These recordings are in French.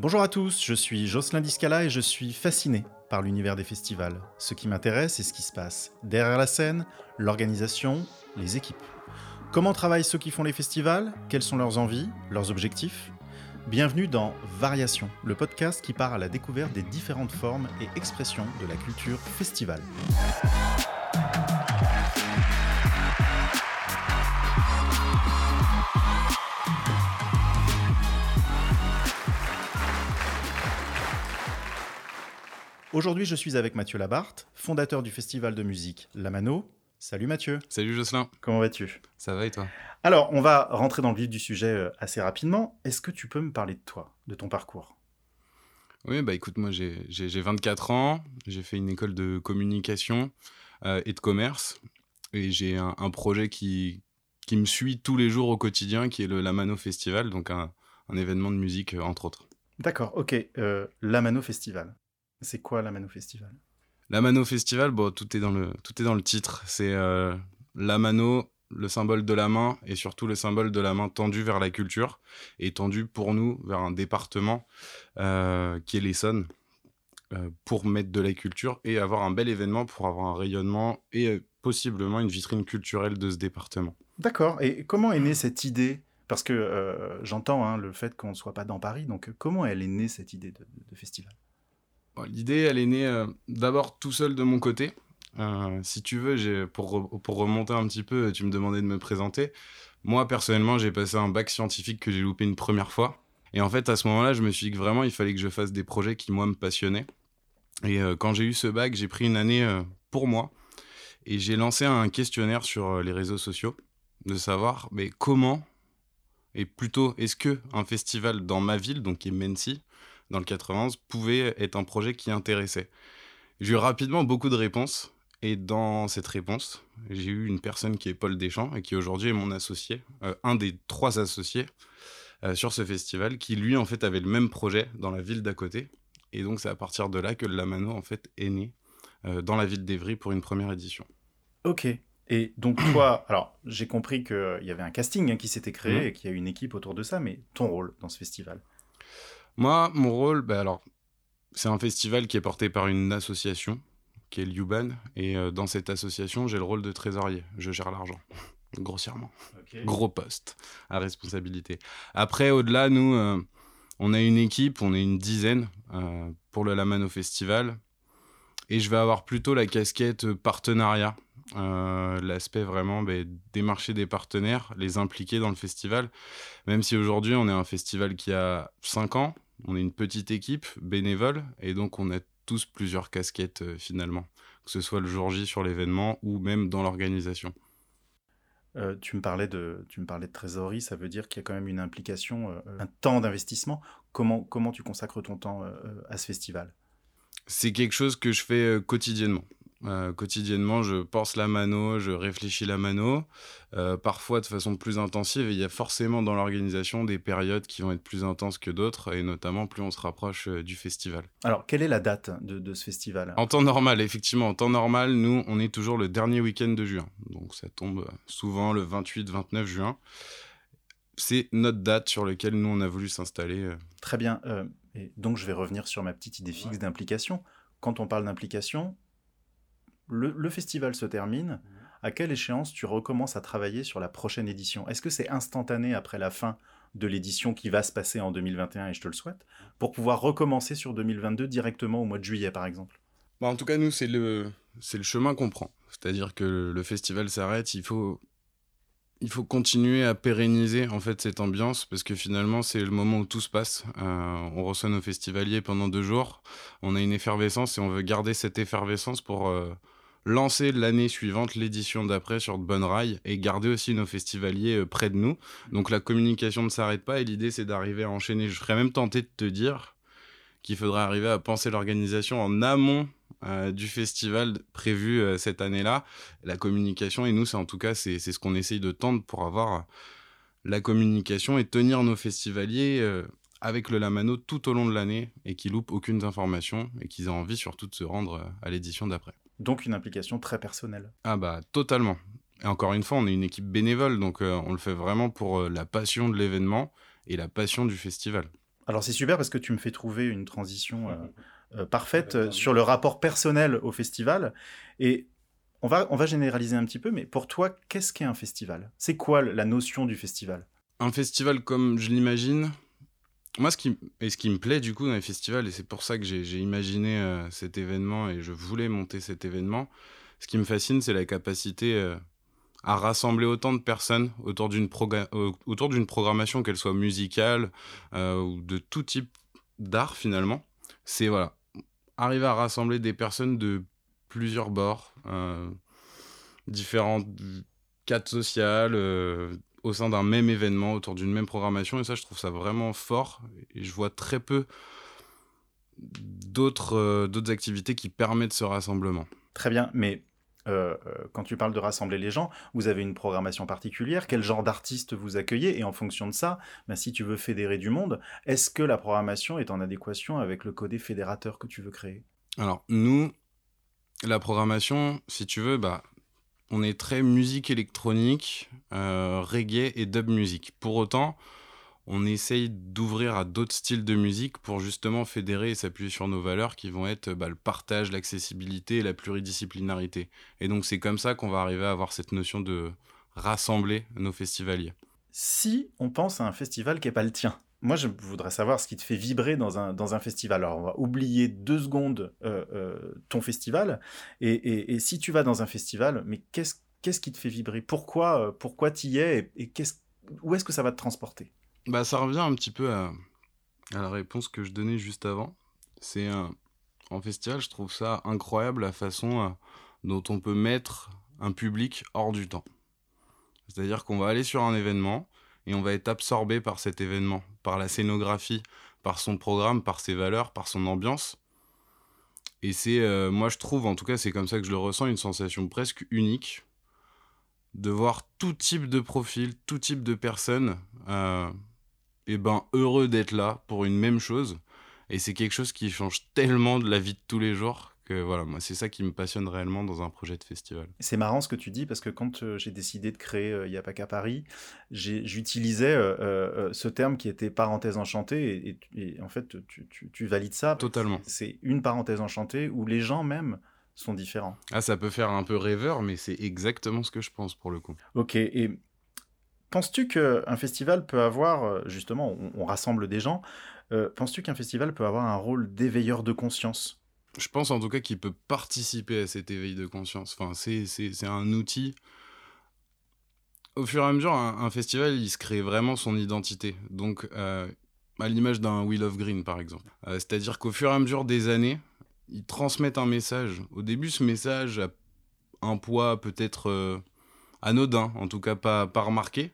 Bonjour à tous, je suis Jocelyn Discala et je suis fasciné par l'univers des festivals. Ce qui m'intéresse, c'est ce qui se passe derrière la scène, l'organisation, les équipes. Comment travaillent ceux qui font les festivals? Quelles sont leurs envies, leurs objectifs? Bienvenue dans Variation, le podcast qui part à la découverte des différentes formes et expressions de la culture festival. Aujourd'hui, je suis avec Mathieu Labarthe, fondateur du festival de musique Lamano. Salut Mathieu. Salut Jocelyn. Comment vas-tu? Ça va et toi? Alors, on va rentrer dans le vif du sujet euh, assez rapidement. Est-ce que tu peux me parler de toi, de ton parcours? Oui, bah écoute, moi j'ai 24 ans, j'ai fait une école de communication euh, et de commerce, et j'ai un, projet qui, qui me suit tous les jours au quotidien, qui est le Lamano Festival, donc un, événement de musique euh, entre autres. D'accord, ok. Lamano Festival. C'est quoi la Mano Festival? La Mano Festival, bon, tout est dans le, tout est dans le titre. C'est euh, la mano, le symbole de la main et surtout le symbole de la main tendue vers la culture et tendue pour nous vers un département euh, qui est l'Essonne euh, pour mettre de la culture et avoir un bel événement pour avoir un rayonnement et possiblement une vitrine culturelle de ce département. D'accord. Et comment est née cette idée? Parce que j'entends hein, le fait qu'on ne soit pas dans Paris, donc comment elle est née cette idée de festival? L'idée, elle est née euh, d'abord tout seul de mon côté. Euh, si tu veux, pour, pour remonter un petit peu, tu me demandais de me présenter. Moi, personnellement, j'ai passé un bac scientifique que j'ai loupé une première fois. Et en fait, à ce moment-là, je me suis dit que vraiment, il fallait que je fasse des projets qui, moi, me passionnaient. Et euh, quand j'ai eu ce bac, j'ai pris une année pour moi. Et j'ai lancé un questionnaire sur les réseaux sociaux de savoir mais comment, et plutôt, est-ce que un festival dans ma ville, donc qui est Mency, dans le 91 pouvait être un projet qui intéressait. J'ai eu rapidement beaucoup de réponses. Et dans cette réponse, j'ai eu une personne qui est Paul Deschamps et qui aujourd'hui est mon associé, euh, un des trois associés euh, sur ce festival, qui lui en fait avait le même projet dans la ville d'à côté. Et donc c'est à partir de là que le Lamano en fait est né euh, dans la ville d'Evry pour une première édition. Ok. Et donc toi, alors j'ai compris qu'il y avait un casting hein, qui s'était créé mmh. et qu'il y a une équipe autour de ça, mais ton rôle dans ce festival? Moi, mon rôle, bah alors, c'est un festival qui est porté par une association, qui est l'Uban. Et euh, dans cette association, j'ai le rôle de trésorier. Je gère l'argent, grossièrement. Gros poste à responsabilité. Après, au-delà, nous, euh, on a une équipe, on est une dizaine euh, pour le Lamano Festival. Et je vais avoir plutôt la casquette partenariat. l'aspect vraiment bah, démarcher des partenaires, les impliquer dans le festival. Même si aujourd'hui on est un festival qui a 5 ans, on est une petite équipe bénévole et donc on a tous plusieurs casquettes euh, finalement, que ce soit le jour J sur l'événement ou même dans l'organisation. Euh, tu, me parlais de, tu me parlais de trésorerie, ça veut dire qu'il y a quand même une implication, euh, un temps d'investissement. Comment, comment tu consacres ton temps à ce festival? C'est quelque chose que je fais quotidiennement. Euh, quotidiennement, je pense la mano, je réfléchis la mano, euh, parfois de façon plus intensive. Et il y a forcément dans l'organisation des périodes qui vont être plus intenses que d'autres, et notamment plus on se rapproche euh, du festival. Alors, quelle est la date de, ce festival? En temps normal, effectivement, en temps normal, nous, on est toujours le dernier week-end de juin. Donc, ça tombe souvent le 28-29 juin. C'est notre date sur laquelle nous, on a voulu s'installer. Très bien. et donc, je vais revenir sur ma petite idée fixe d'implication. Quand on parle d'implication, le, festival se termine, mhm. à quelle échéance tu recommences à travailler sur la prochaine édition? Est-ce que c'est instantané après la fin de l'édition qui va se passer en 2021, et je te le souhaite, pour pouvoir recommencer sur 2022 directement au mois de juillet, par exemple? Bah, En tout cas, nous, c'est le, c'est le chemin qu'on prend. C'est-à-dire que le festival s'arrête, il faut il faut continuer à pérenniser en fait cette ambiance parce que finalement c'est le moment où tout se passe. Euh, on reçoit nos festivaliers pendant deux jours, on a une effervescence et on veut garder cette effervescence pour euh, lancer l'année suivante l'édition d'après sur de bonnes rails et garder aussi nos festivaliers euh, près de nous. Donc la communication ne s'arrête pas et l'idée c'est d'arriver à enchaîner. Je serais même tenté de te dire qu'il faudrait arriver à penser l'organisation en amont euh, du festival prévu euh, cette année-là. La communication, et nous, c'est en tout cas, c'est ce qu'on essaye de tendre pour avoir la communication et tenir nos festivaliers avec le Lamano tout au long de l'année et qu'ils loupent aucune information et qu'ils aient envie surtout de se rendre à l'édition d'après. Donc une implication très personnelle. Ah bah totalement. Et encore une fois, on est une équipe bénévole, donc on le fait vraiment pour la passion de l'événement et la passion du festival. Alors c'est super parce que tu me fais trouver une transition parfaite sur le rapport personnel au festival. Et on va, on va généraliser un petit peu, mais pour toi, qu'est-ce qu'est un festival? C'est quoi la notion du festival? Un festival comme je l'imagine, moi, ce qui, et ce qui me plaît du coup dans les festivals, et c'est pour ça que j'ai imaginé euh, cet événement et je voulais monter cet événement, ce qui me fascine, c'est la capacité euh, à rassembler autant de personnes autour d'une programmation, qu'elle soit musicale euh, ou de tout type d'art finalement. C'est voilà, arriver à rassembler des personnes de plusieurs bords, différentes cadres sociales, au sein d'un même événement, autour d'une même programmation. Et ça, je trouve ça vraiment fort. Et je vois très peu d'autres euh, d'autres activités qui permettent ce rassemblement. Très bien, mais euh, euh, quand tu parles de rassembler les gens, vous avez une programmation particulière Quel genre d'artistes vous accueillez Et en fonction de ça, ben, si tu veux fédérer du monde, est-ce que la programmation est en adéquation avec le codé fédérateur que tu veux créer? Alors, nous, la programmation, si tu veux, bah, on est très musique électronique, euh, reggae et dub music. Pour autant, on essaye d'ouvrir à d'autres styles de musique pour justement fédérer et s'appuyer sur nos valeurs qui vont être bah, le partage, l'accessibilité et la pluridisciplinarité. Et donc c'est comme ça qu'on va arriver à avoir cette notion de rassembler nos festivaliers. Si on pense à un festival qui n'est pas le tien, moi, je voudrais savoir ce qui te fait vibrer dans un, dans un festival. Alors, on va oublier deux secondes euh, euh, ton festival. Et, si tu vas dans un festival, mais qu'est-ce qu'est-ce qui te fait vibrer? Pourquoi euh, pourquoi y es Et, où est-ce que ça va te transporter? Bah, Ça revient un petit peu à, à, la réponse que je donnais juste avant. C'est en festival, je trouve ça incroyable la façon dont on peut mettre un public hors du temps. C'est-à-dire qu'on va aller sur un événement et on va être absorbé par cet événement, par la scénographie, par son programme, par ses valeurs, par son ambiance. Et c'est, euh, moi je trouve, en tout cas c'est comme ça que je le ressens, une sensation presque unique de voir tout type de profil, tout type de personnes, euh, et ben heureux d'être là pour une même chose. Et c'est quelque chose qui change tellement de la vie de tous les jours voilà, moi, c'est ça qui me passionne réellement dans un projet de festival. C'est marrant ce que tu dis parce que quand euh, j'ai décidé de créer euh, Il n'y a pas qu'à Paris, j'utilisais euh, ce terme qui était parenthèse enchantée et, en fait, tu, valides ça. Totalement. C'est une parenthèse enchantée où les gens même sont différents. Ah, ça peut faire un peu rêveur, mais c'est exactement ce que je pense pour le coup. Ok, et penses-tu qu'un festival peut avoir, justement, on, rassemble des gens, penses-tu qu'un festival peut avoir un rôle d'éveilleur de conscience? Je pense en tout cas qu'il peut participer à cet éveil de conscience. Enfin, c'est un outil. Au fur et à mesure, un, festival, il se crée vraiment son identité. Donc, euh, à l'image d'un Wheel of Green, par exemple. Euh, c'est-à-dire qu'au fur et à mesure des années, ils transmettent un message. Au début, ce message a un poids peut-être euh, anodin, en tout cas pas, pas remarqué.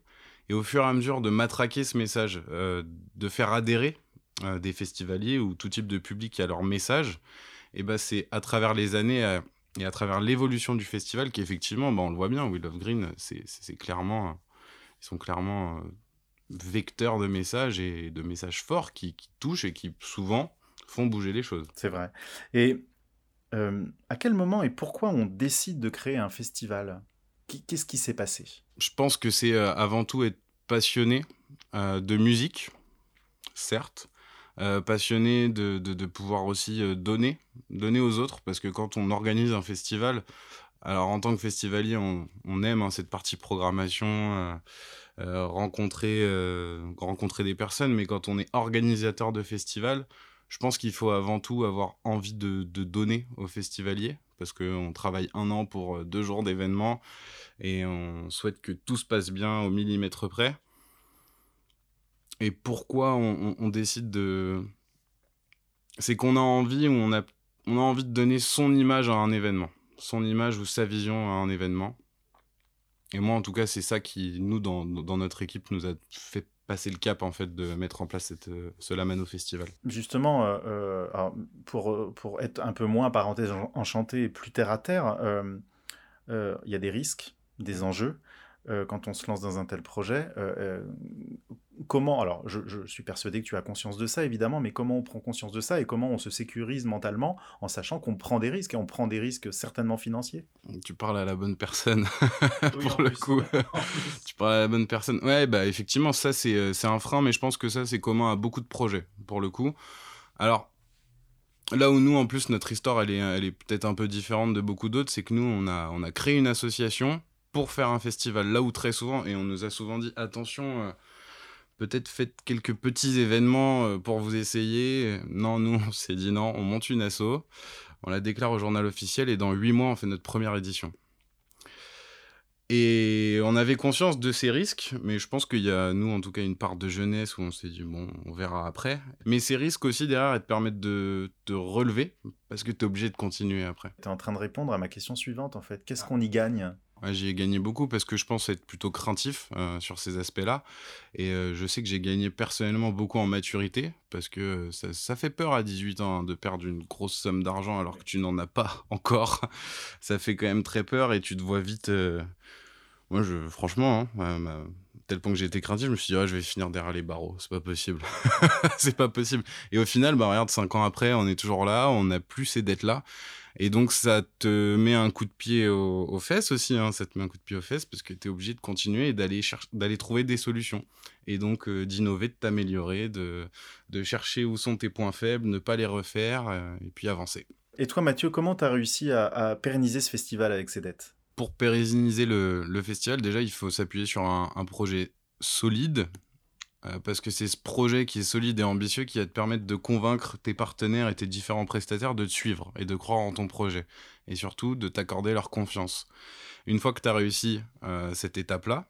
Et au fur et à mesure de matraquer ce message, de faire adhérer des festivaliers ou tout type de public à leur message, et bah, c'est à travers les années euh, et à travers l'évolution du festival qu'effectivement, bah, on le voit bien, Will of Green, c'est clairement, ils sont clairement euh, vecteurs de messages et de messages forts qui, touchent et qui souvent font bouger les choses. C'est vrai. Et euh, à quel moment et pourquoi on décide de créer un festival? Qu'est-ce qui s'est passé? Je pense que c'est avant tout être passionné de musique, certes, euh, passionné de, pouvoir aussi euh, donner, donner aux autres, parce que quand on organise un festival, alors en tant que festivalier, on, aime hein, cette partie programmation, euh, rencontrer, des personnes, mais quand on est organisateur de festival, je pense qu'il faut avant tout avoir envie de, de donner aux festivaliers, parce qu'on travaille un an pour deux jours d'événement, et on souhaite que tout se passe bien au millimètre près et pourquoi on, décide de. C'est qu'on a envie on a, on a envie de donner son image à un événement, son image ou sa vision à un événement. Et moi, en tout cas, c'est ça qui, nous, dans, dans, notre équipe, nous a fait passer le cap en fait de mettre en place cette, ce Lamano Festival. Justement, euh, euh, pour, pour être un peu moins parenthèse enchantée et plus terre à terre, euh, il y a des risques, des enjeux. Quand on se lance dans un tel projet. comment, alors je, suis persuadé que tu as conscience de ça évidemment, mais comment on prend conscience de ça et comment on se sécurise mentalement en sachant qu'on prend des risques et on prend des risques certainement financiers? Tu parles à la bonne personne pour le coup. tu parles à la bonne personne. Ouais, bah effectivement, ça c'est un frein, mais je pense que ça c'est commun à beaucoup de projets pour le coup. Alors, Là où nous, en plus, notre histoire, elle est, elle est peut-être un peu différente de beaucoup d'autres, c'est que nous, on a, on a créé une association pour faire un festival. Là où très souvent, et on nous a souvent dit, attention, euh, peut-être faites quelques petits événements euh, pour vous essayer. Non, nous, on s'est dit non, on monte une asso, on la déclare au journal officiel et dans huit mois, on fait notre première édition. Et on avait conscience de ces risques, mais je pense qu'il y a, nous, en tout cas, une part de jeunesse où on s'est dit, bon, on verra après. Mais ces risques aussi, derrière, elles te permettent de te relever, parce que tu es obligé de continuer après. Tu es en train de répondre à ma question suivante, en fait. Qu'est-ce qu'on y gagne? Ouais, j'y ai gagné beaucoup parce que je pense être plutôt craintif euh, sur ces aspects-là. Et euh, je sais que j'ai gagné personnellement beaucoup en maturité parce que ça, ça fait peur à 18 ans hein, de perdre une grosse somme d'argent alors que tu n'en as pas encore. ça fait quand même très peur et tu te vois vite. Euh, moi, franchement, hein, tel point que j'ai été craintif, je me suis dit, je vais finir derrière les barreaux, c'est pas possible. c'est pas possible. Et au final, bah, regarde, 5 ans après, on est toujours là, on n'a plus ces dettes-là. Et donc, ça te met un coup de pied aux, fesses aussi, hein, ça te met un coup de pied aux fesses parce que tu es obligé de continuer et d'aller, d'aller trouver des solutions. Et donc, euh, d'innover, de t'améliorer, de, de chercher où sont tes points faibles, ne pas les refaire euh, et puis avancer. Et toi, Mathieu, comment tu as réussi à, à pérenniser ce festival avec ces dettes? Pour pérenniser le, le, festival, déjà, il faut s'appuyer sur un, un projet solide, parce que c'est ce projet qui est solide et ambitieux qui va te permettre de convaincre tes partenaires et tes différents prestataires de te suivre et de croire en ton projet. Et surtout de t'accorder leur confiance. Une fois que tu as réussi euh, cette étape-là,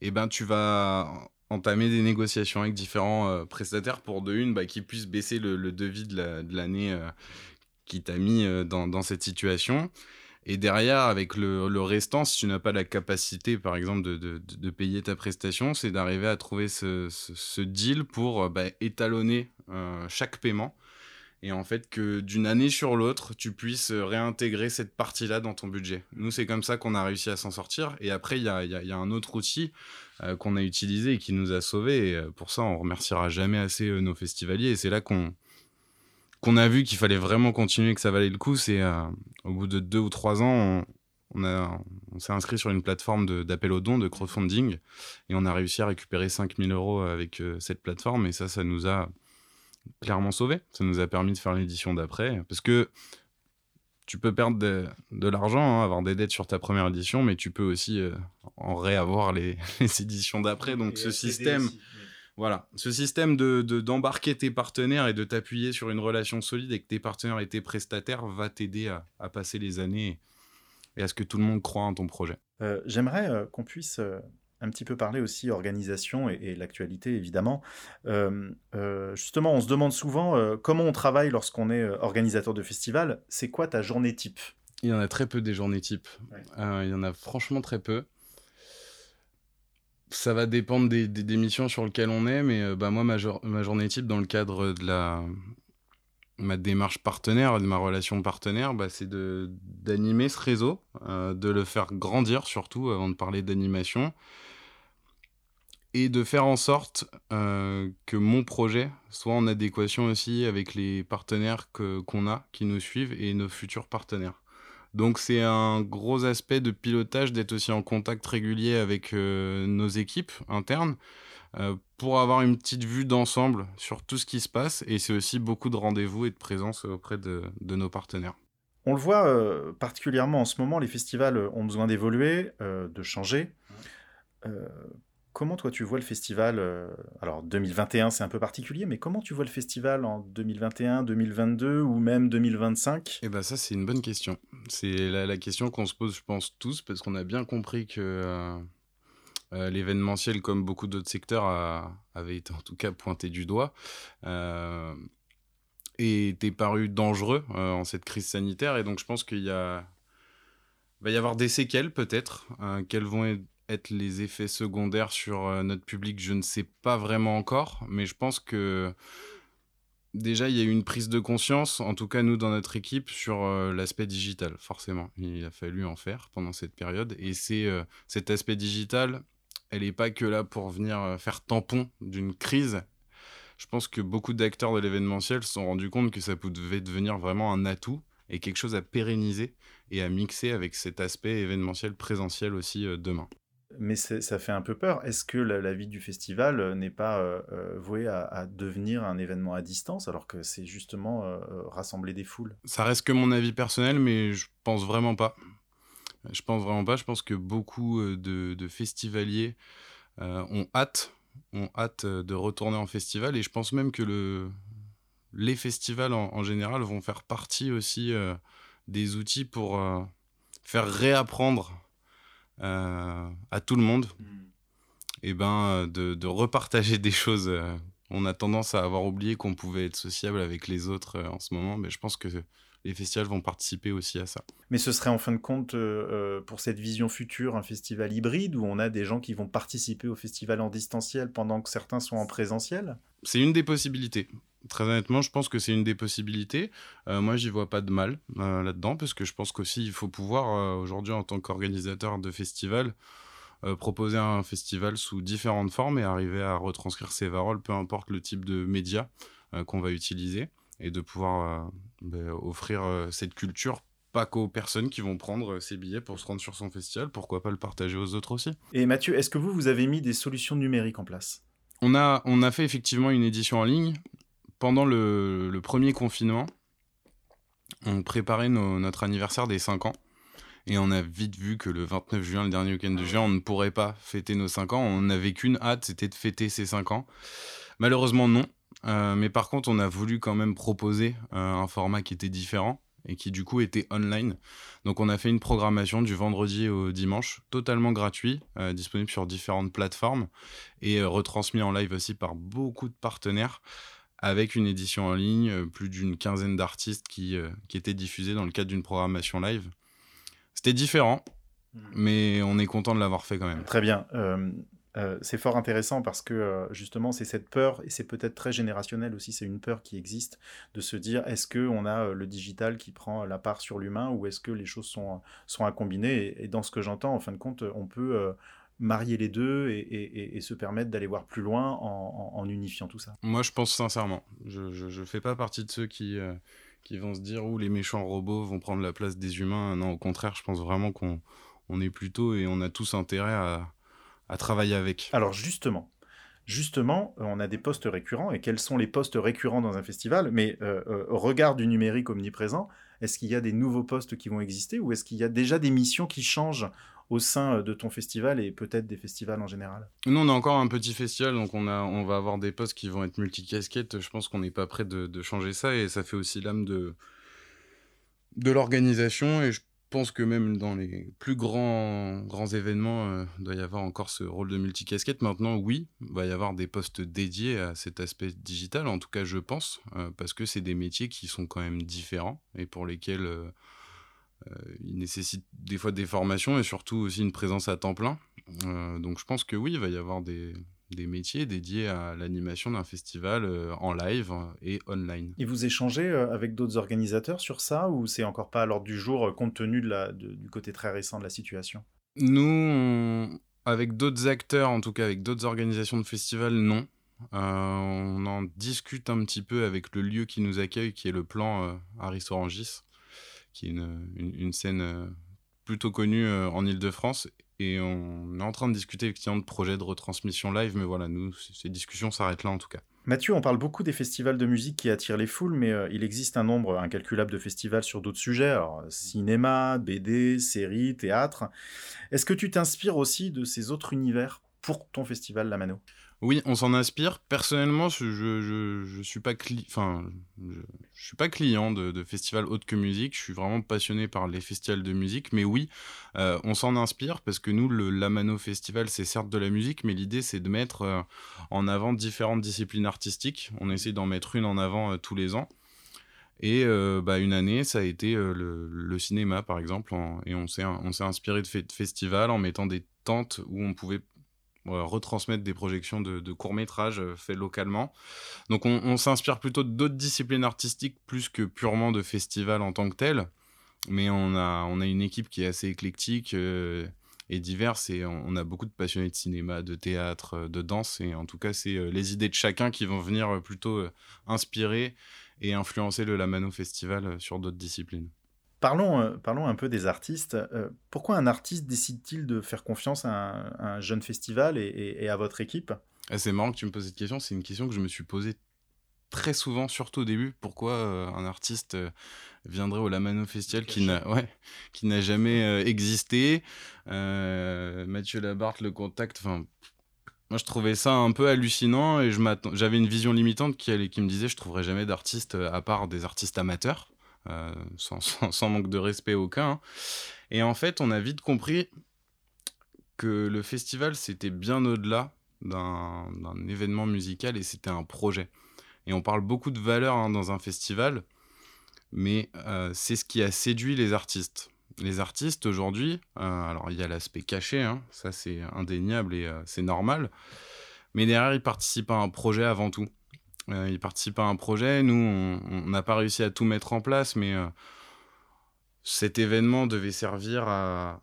eh ben, tu vas entamer des négociations avec différents euh, prestataires pour de une bah, qui puissent baisser le, devis de l'année qui t'a mis dans, cette situation et derrière, avec le, restant, si tu n'as pas la capacité, par exemple, de, payer ta prestation, c'est d'arriver à trouver ce, deal pour euh, bah, étalonner euh, chaque paiement. Et en fait, que d'une année sur l'autre, tu puisses réintégrer cette partie-là dans ton budget. Nous, c'est comme ça qu'on a réussi à s'en sortir. Et après, il y a, un autre outil euh, qu'on a utilisé et qui nous a sauvés. Et pour ça, on remerciera jamais assez nos festivaliers. Et c'est là qu'on qu'on a vu qu'il fallait vraiment continuer, que ça valait le coup, c'est euh, au bout de deux ou trois ans, on, on, s'est inscrit sur une plateforme d'appel aux dons, de crowdfunding, et on a réussi à récupérer 5000 euros avec euh, cette plateforme, et ça, ça nous a clairement sauvé. Ça nous a permis de faire l'édition d'après, parce que tu peux perdre de, l'argent, hein, avoir des dettes sur ta première édition, mais tu peux aussi euh, en réavoir les, les éditions d'après. Donc ce système, voilà, ce système de d'embarquer tes partenaires et de t'appuyer sur une relation solide avec tes partenaires et tes prestataires va t'aider à, passer les années et à ce que tout le monde croit en ton projet. Euh, j'aimerais euh, qu'on puisse euh, un petit peu parler aussi organisation et, l'actualité évidemment. justement, on se demande souvent comment on travaille lorsqu'on est organisateur de festival. C'est quoi ta journée type? Il y en a très peu des journées types. il y en a franchement très peu ça va dépendre des, missions sur lesquelles on est, mais euh, bah, moi, ma, journée type, dans le cadre de la, ma démarche partenaire, de ma relation partenaire, bah, c'est d'animer ce réseau, euh, de le faire grandir surtout, avant de parler d'animation, et de faire en sorte euh, que mon projet soit en adéquation aussi avec les partenaires qu'on a, qui nous suivent, et nos futurs partenaires. Donc c'est un gros aspect de pilotage d'être aussi en contact régulier avec euh, nos équipes internes euh, pour avoir une petite vue d'ensemble sur tout ce qui se passe et c'est aussi beaucoup de rendez-vous et de présence auprès de, nos partenaires. On le voit euh, particulièrement en ce moment, les festivals ont besoin d'évoluer, de changer. Comment toi tu vois le festival Alors 2021 c'est un peu particulier, mais comment tu vois le festival en 2021, 2022 ou même 2025 Eh ben ça c'est une bonne question. C'est la, question qu'on se pose je pense tous parce qu'on a bien compris que euh, euh, l'événementiel comme beaucoup d'autres secteurs avait été en tout cas pointé du doigt et était paru dangereux en cette crise sanitaire. Et donc je pense qu'il y a va y avoir des séquelles peut-être quelles vont être être les effets secondaires sur euh, notre public, je ne sais pas vraiment encore, mais je pense que Déjà, il y a eu une prise de conscience, en tout cas nous dans notre équipe, sur l'aspect digital, forcément. Il a fallu en faire pendant cette période. Et c'est cet aspect digital, elle n'est pas que là pour venir faire tampon d'une crise. Je pense que beaucoup d'acteurs de l'événementiel se sont rendus compte que ça pouvait devenir vraiment un atout et quelque chose à pérenniser et à mixer avec cet aspect événementiel présentiel aussi demain. Mais ça fait un peu peur. Est-ce que la, vie du festival euh, n'est pas euh, euh, vouée à, devenir un événement à distance alors que c'est justement rassembler des foules? Ça reste que mon avis personnel, mais je pense vraiment pas. Je pense vraiment pas. Je pense que beaucoup de, festivaliers ont hâte, ont hâte de retourner en festival et je pense même que le, les festivals en général vont faire partie aussi des outils pour faire réapprendre à tout le monde, hmm. et ben, de, de, repartager des choses. Euh, on a tendance à avoir oublié qu'on pouvait être sociable avec les autres euh, en ce moment, mais je pense que les festivals vont participer aussi à ça. Mais ce serait en fin de compte, pour cette vision future, un festival hybride où on a des gens qui vont participer au festival en distanciel pendant que certains sont en présentiel? C'est une des possibilités. Très honnêtement, je pense que c'est une des possibilités. Euh, moi, j'y vois pas de mal euh, là-dedans, parce que je pense qu'aussi, il faut pouvoir, euh, aujourd'hui, en tant qu'organisateur de festival, proposer un festival sous différentes formes et arriver à retranscrire ses paroles, peu importe le type de média qu'on va utiliser, et de pouvoir ben, offrir cette culture pas qu'aux personnes qui vont prendre ses billets pour se rendre sur son festival, pourquoi pas le partager aux autres aussi. Et Mathieu, est-ce que vous, vous avez mis des solutions numériques en place? On a, on a fait effectivement une édition en ligne pendant le, premier confinement, on préparait notre anniversaire des 5 ans. Et on a vite vu que le 29 juin, le dernier week-end de juin, on ne pourrait pas fêter nos 5 ans. On n'avait qu'une hâte, c'était de fêter ces 5 ans. Malheureusement, non. Euh, mais par contre, on a voulu quand même proposer euh, un format qui était différent et qui du coup était online. Donc on a fait une programmation du vendredi au dimanche, totalement gratuit, euh, disponible sur différentes plateformes et retransmis en live aussi par beaucoup de partenaires avec une édition en ligne, euh, plus d'une quinzaine d'artistes qui, euh, qui étaient diffusés dans le cadre d'une programmation live. C'était différent, mmh. mais on est content de l'avoir fait quand même. Très bien. Euh, c'est fort intéressant parce que justement c'est cette peur et c'est peut-être très générationnel aussi c'est une peur qui existe de se dire est-ce que on a le digital qui prend la part sur l'humain ou est-ce que les choses sont sont à combiner? Et, dans ce que j'entends en fin de compte on peut marier les deux et, se permettre d'aller voir plus loin en, unifiant tout ça Moi, je pense sincèrement. Je ne fais pas partie de ceux qui, euh, qui vont se dire où les méchants robots vont prendre la place des humains. Non, au contraire, je pense vraiment qu'on on est plutôt et on a tous intérêt à, à travailler avec. Alors justement, justement, euh, on a des postes récurrents. Et quels sont les postes récurrents dans un festival? Mais euh, au regard du numérique omniprésent, est-ce qu'il y a des nouveaux postes qui vont exister ou est-ce qu'il y a déjà des missions qui changent au sein euh, de ton festival et peut-être des festivals en général Nous, on a encore un petit festival, donc on, a, on va avoir des postes qui vont être multicasquettes. Je pense qu'on n'est pas prêt de, changer ça et ça fait aussi l'âme de, de l'organisation. Et je pense que même dans les plus grands, grands événements, euh, il doit y avoir encore ce rôle de multicasquette. Maintenant, oui, il va y avoir des postes dédiés à cet aspect digital, en tout cas, je pense, euh, parce que c'est des métiers qui sont quand même différents et pour lesquels euh, il nécessite des fois des formations et surtout aussi une présence à temps plein. Euh, donc je pense que oui, il va y avoir des, des métiers dédiés à l'animation d'un festival euh, en live et online. Et vous échangez avec d'autres organisateurs sur ça ou c'est encore pas à l'ordre du jour compte tenu de la, du côté très récent de la situation? Nous, avec d'autres acteurs, en tout cas avec d'autres organisations de festivals, non. on en discute un petit peu avec le lieu qui nous accueille, qui est le plan Aris Orangis qui est une, scène euh, plutôt connue euh, en Ile-de-France. Et on est en train de discuter effectivement de projets de retransmission live, mais voilà, nous, ces discussions s'arrêtent là en tout cas. Mathieu, on parle beaucoup des festivals de musique qui attirent les foules, mais euh, il existe un nombre incalculable de festivals sur d'autres sujets, cinéma, BD, séries, théâtre. Est-ce que tu t'inspires aussi de ces autres univers pour ton festival La Mano? Oui, on s'en inspire. Personnellement, je je, je, suis pas client de, festivals autres que musique. Je suis vraiment passionné par les festivals de musique, mais oui, euh, on s'en inspire parce que nous, le Lamano Festival, c'est certes de la musique, mais l'idée c'est de mettre euh, en avant différentes disciplines artistiques. On essaie d'en mettre une en avant euh, tous les ans. Et bah, une année, ça a été le, cinéma, par exemple, et on s'est, on s'est inspiré de, de festivals en mettant des tentes où on pouvait retransmettre des projections de, courts-métrages faits localement. Donc on, s'inspire plutôt d'autres disciplines artistiques plus que purement de festivals en tant que tel. Mais on a, on a une équipe qui est assez éclectique et diverses et on, a beaucoup de passionnés de cinéma, de théâtre, de danse et en tout cas c'est les idées de chacun qui vont venir plutôt inspirer et influencer le Lamano Festival sur d'autres disciplines. Parlons, euh, parlons un peu des artistes. Euh, pourquoi un artiste décide-t-il de faire confiance à un, jeune festival et, à votre équipe? Ah, C'est marrant que tu me poses cette question. C'est une question que je me suis posée très souvent, surtout au début. Pourquoi euh, un artiste viendrait au Lamano Festival qui n'a ouais, qui n'a jamais existé? Mathieu Labarthe, le contact. Enfin, moi, je trouvais ça un peu hallucinant et j'avais une vision limitante qui, qui me disait je trouverais jamais d'artistes à part des artistes amateurs. Euh, sans, manque de respect aucun. Et en fait, on a vite compris que le festival, c'était bien au-delà d'un événement musical et c'était un projet. Et on parle beaucoup de valeur hein, dans un festival, mais euh, c'est ce qui a séduit les artistes. Les artistes aujourd'hui, euh, alors il y a l'aspect caché, hein, ça c'est indéniable et c'est normal, mais derrière ils participent à un projet avant tout. Euh, il à un projet. Nous, on n'a pas réussi à tout mettre en place, mais euh, cet événement devait servir à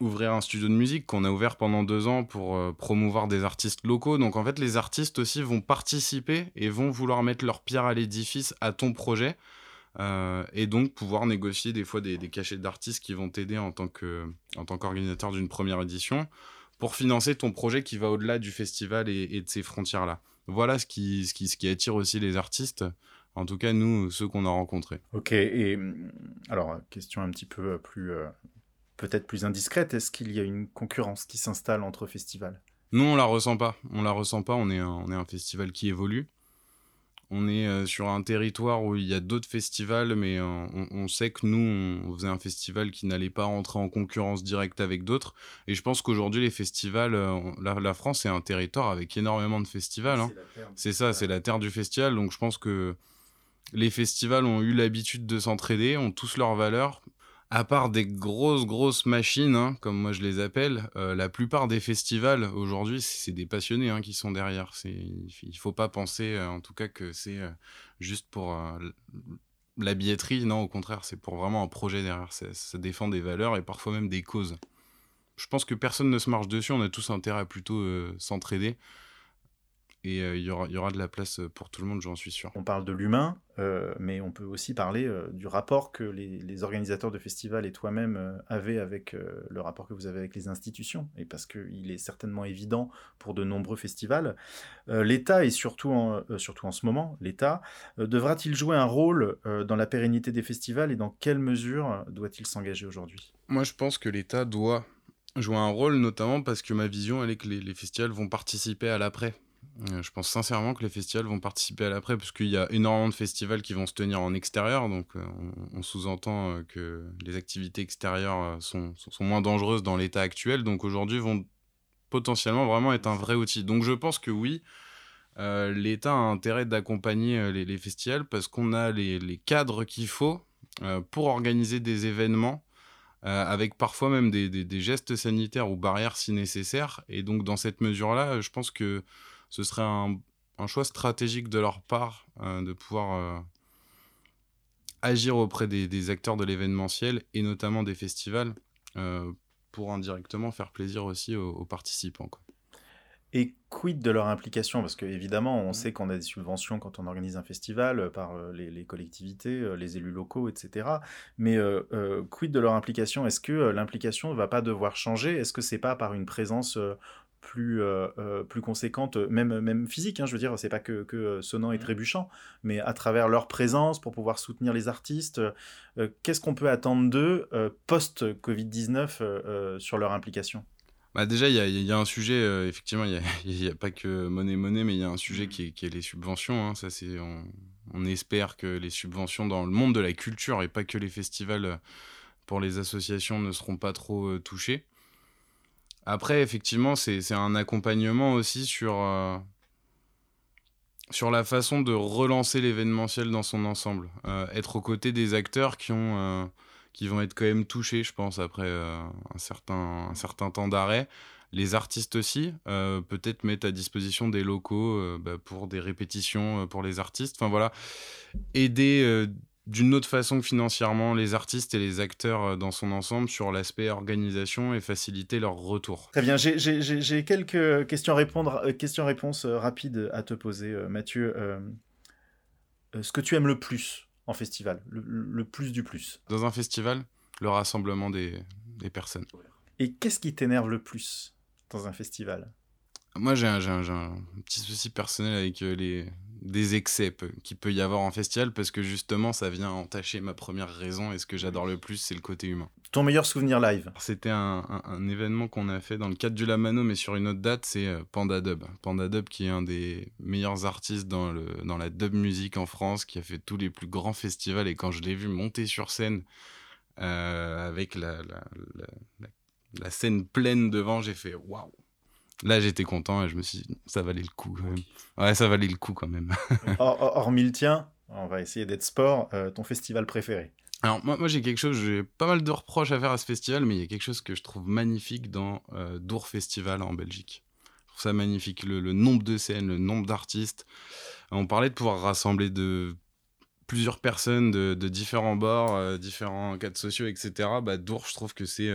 ouvrir un studio de musique qu'on a ouvert pendant deux ans pour euh, promouvoir des artistes locaux. Donc en fait, les artistes aussi vont participer et vont vouloir mettre leur pierre à l'édifice à ton projet. et donc pouvoir négocier des fois des, cachets d'artistes qui vont t'aider en tant qu'organisateur d'une première édition pour financer ton projet qui va au-delà du festival et de ces frontières-là voilà ce qui, ce, qui, ce qui attire aussi les artistes. En tout cas, nous, ceux qu'on a rencontrés. Ok, et alors, question un petit peu plus, euh, peut-être plus indiscrète, est-ce qu'il y a une concurrence qui s'installe entre festivals? Nous, on la ressent pas. On la ressent pas. On est on est un festival qui évolue on est euh, sur un territoire où il y a d'autres festivals, mais euh, on, sait que nous, on faisait un festival qui n'allait pas rentrer en concurrence directe avec d'autres. Et je pense qu'aujourd'hui, les festivals, euh, la, France est un territoire avec énormément de festivals. Hein. C'est ça, c'est la terre du festival. Donc je pense que les festivals ont eu l'habitude de s'entraider, ont tous leurs valeurs à part des grosses, grosses machines, hein, comme moi je les appelle, euh, la plupart des festivals aujourd'hui, c'est des passionnés hein, qui sont derrière. Il ne faut pas penser, euh, en tout cas, que c'est euh, juste pour la billetterie. Non, au contraire, c'est pour vraiment un projet derrière. Ça, défend des valeurs et parfois même des causes. Je pense que personne ne se marche dessus. On a tous intérêt à plutôt s'entraider et euh, il y, aura, y aura de la place euh, pour tout le monde, j'en suis sûr. On parle de l'humain, euh, mais on peut aussi parler du rapport que les, organisateurs de festivals et toi-même avez avec le rapport que vous avez avec les institutions, et parce qu'il est certainement évident pour de nombreux festivals. L'État, et surtout en, surtout en ce moment, l'État, devra-t-il jouer un rôle dans la pérennité des festivals, et dans quelle mesure doit-il s'engager aujourd'hui? Moi, je pense que l'État doit jouer un rôle, notamment parce que ma vision, elle est que les, les festivals vont participer à l'après. Euh, je pense sincèrement que les festivals vont participer à l'après, parce qu'il y a énormément de festivals qui vont se tenir en extérieur, donc euh, on, sous-entend euh, que les activités extérieures sont, moins dangereuses dans l'état actuel, donc aujourd'hui vont potentiellement vraiment être un vrai outil. Donc je pense que oui, l'État a intérêt d'accompagner les, festivals, parce qu'on a les, cadres qu'il faut pour organiser des événements. avec parfois même des, des, gestes sanitaires ou barrières si nécessaire. Et donc, dans cette mesure-là, je pense que ce serait un, choix stratégique de leur part euh, de pouvoir euh, agir auprès des, acteurs de l'événementiel et notamment des festivals euh, pour indirectement faire plaisir aussi aux, participants. Et quid de leur implication? Parce qu'évidemment, on sait qu'on a des subventions quand on organise un festival par les, collectivités, les élus locaux, etc. Mais quid de leur implication? Est-ce que l'implication ne va pas devoir changer? Est-ce que c'est pas par une présence plus, euh, euh, plus conséquente, même, même physique, hein, je veux dire, c'est pas que, que sonnant et trébuchant, mais à travers leur présence pour pouvoir soutenir les artistes, euh, qu'est-ce qu'on peut attendre d'eux post-Covid-19 sur leur implication? Bah déjà, il y, y a, un sujet, effectivement, il n'y a, a, pas que monnaie-monnaie, mais il y a un sujet qui est, qui est les subventions. Hein. ça, c'est, on, on, espère que les subventions dans le monde de la culture et pas que les festivals pour les associations ne seront pas trop touchés. Après, effectivement, c'est un accompagnement aussi sur, euh, sur la façon de relancer l'événementiel dans son ensemble. Euh, être aux côtés des acteurs qui, ont, euh, qui vont être quand même touchés, je pense, après un, certain, un certain temps d'arrêt. Les artistes aussi, peut-être mettre à disposition des locaux bah, pour des répétitions pour les artistes. Enfin voilà, aider d'une autre façon que financièrement les artistes et les acteurs euh, dans son ensemble sur l'aspect organisation et faciliter leur retour. Très bien, j'ai quelques questions-réponses questions euh, rapides à te poser, euh, Mathieu. ce que tu aimes le plus en festival, le, plus du plus Dans un festival, le rassemblement des, des personnes. Et qu'est-ce qui t'énerve le plus dans un festival? Moi, j'ai un, un, petit souci personnel avec les, des excès qu'il peut y avoir en festival parce que justement ça vient entacher ma première raison et ce que j'adore le plus c'est le côté humain. Ton meilleur souvenir live? C'était un, événement qu'on a fait dans le cadre du Lamano mais sur une autre date c'est euh, Panda Dub. Panda Dub qui est un des meilleurs artistes dans, le, dans la dub musique en France qui a fait tous les plus grands festivals et quand je l'ai vu monter sur scène euh, avec la, la, la scène pleine devant j'ai fait waouh Là, j'étais content et je me suis dit, ça valait le coup quand même. Ouais, ça valait le coup quand même. hormis le tien, on va essayer d'être sport, euh, ton festival préféré Alors, moi, moi j'ai quelque chose, j'ai pas mal de reproches à faire à ce festival, mais il y a quelque chose que je trouve magnifique dans euh, Dour Festival en Belgique. Je trouve ça magnifique, le, nombre de scènes, le nombre d'artistes. On parlait de pouvoir rassembler de plusieurs personnes de, différents bords, euh, différents cadres sociaux, etc. Bah, Dour, je trouve que c'est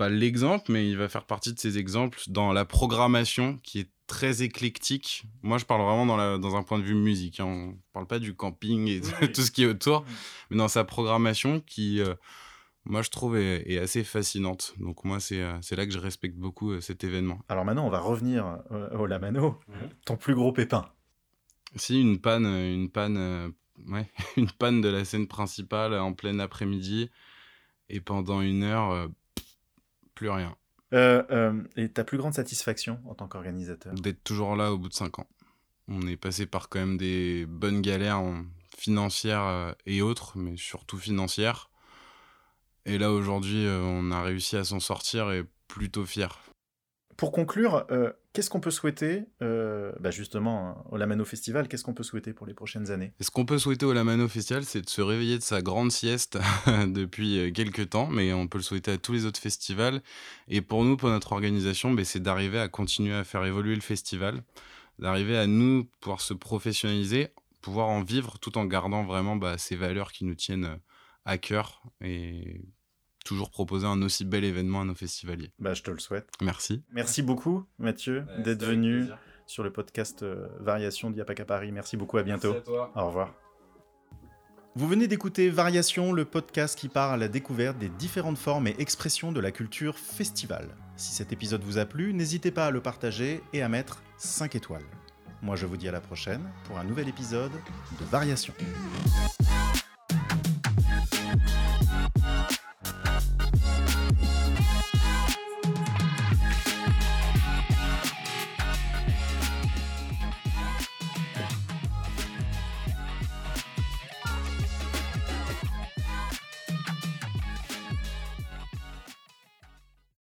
pas l'exemple, mais il va faire partie de ces exemples dans la programmation qui est très éclectique. Moi, je parle vraiment dans, la, dans un point de vue musique. Hein. On parle pas du camping et tout ce qui est autour, mais dans sa programmation qui, euh, moi, je trouve est, assez fascinante. Donc, moi, c'est euh, c'est là que je respecte beaucoup euh, cet événement. Alors maintenant, on va revenir au Lamano. Ton plus gros pépin Si, une panne, une panne, ouais, une panne de la scène principale en plein après-midi. Et pendant une heure, plus rien. Euh, euh, et ta plus grande satisfaction en tant qu'organisateur D'être toujours là au bout de 5 ans. On est passé par quand même des bonnes galères financières euh, et autres, mais surtout financières. Et là aujourd'hui, on a réussi à s'en sortir et plutôt fier. Pour conclure, euh, qu'est-ce qu'on peut souhaiter, euh, bah justement, hein, au Lamano Festival, qu'est-ce qu'on peut souhaiter pour les prochaines années? Ce qu'on peut souhaiter au Lamano Festival, c'est de se réveiller de sa grande sieste depuis euh, quelques temps, mais on peut le souhaiter à tous les autres festivals. Et pour nous, pour notre organisation, bah, c'est d'arriver à continuer à faire évoluer le festival, d'arriver à nous pouvoir se professionnaliser, pouvoir en vivre tout en gardant vraiment bah, ces valeurs qui nous tiennent à cœur et toujours proposer un aussi bel événement à nos festivaliers. Bah, je te le souhaite. Merci. Merci beaucoup, Mathieu, d'être venu sur le podcast euh, Variation d'Iapac Paris. Merci beaucoup, à bientôt. Merci à toi. Au revoir. Vous venez d'écouter Variation, le podcast qui part à la découverte des différentes formes et expressions de la culture festival. Si cet épisode vous a plu, n'hésitez pas à le partager et à mettre 5 étoiles. Moi je vous dis à la prochaine pour un nouvel épisode de Variation.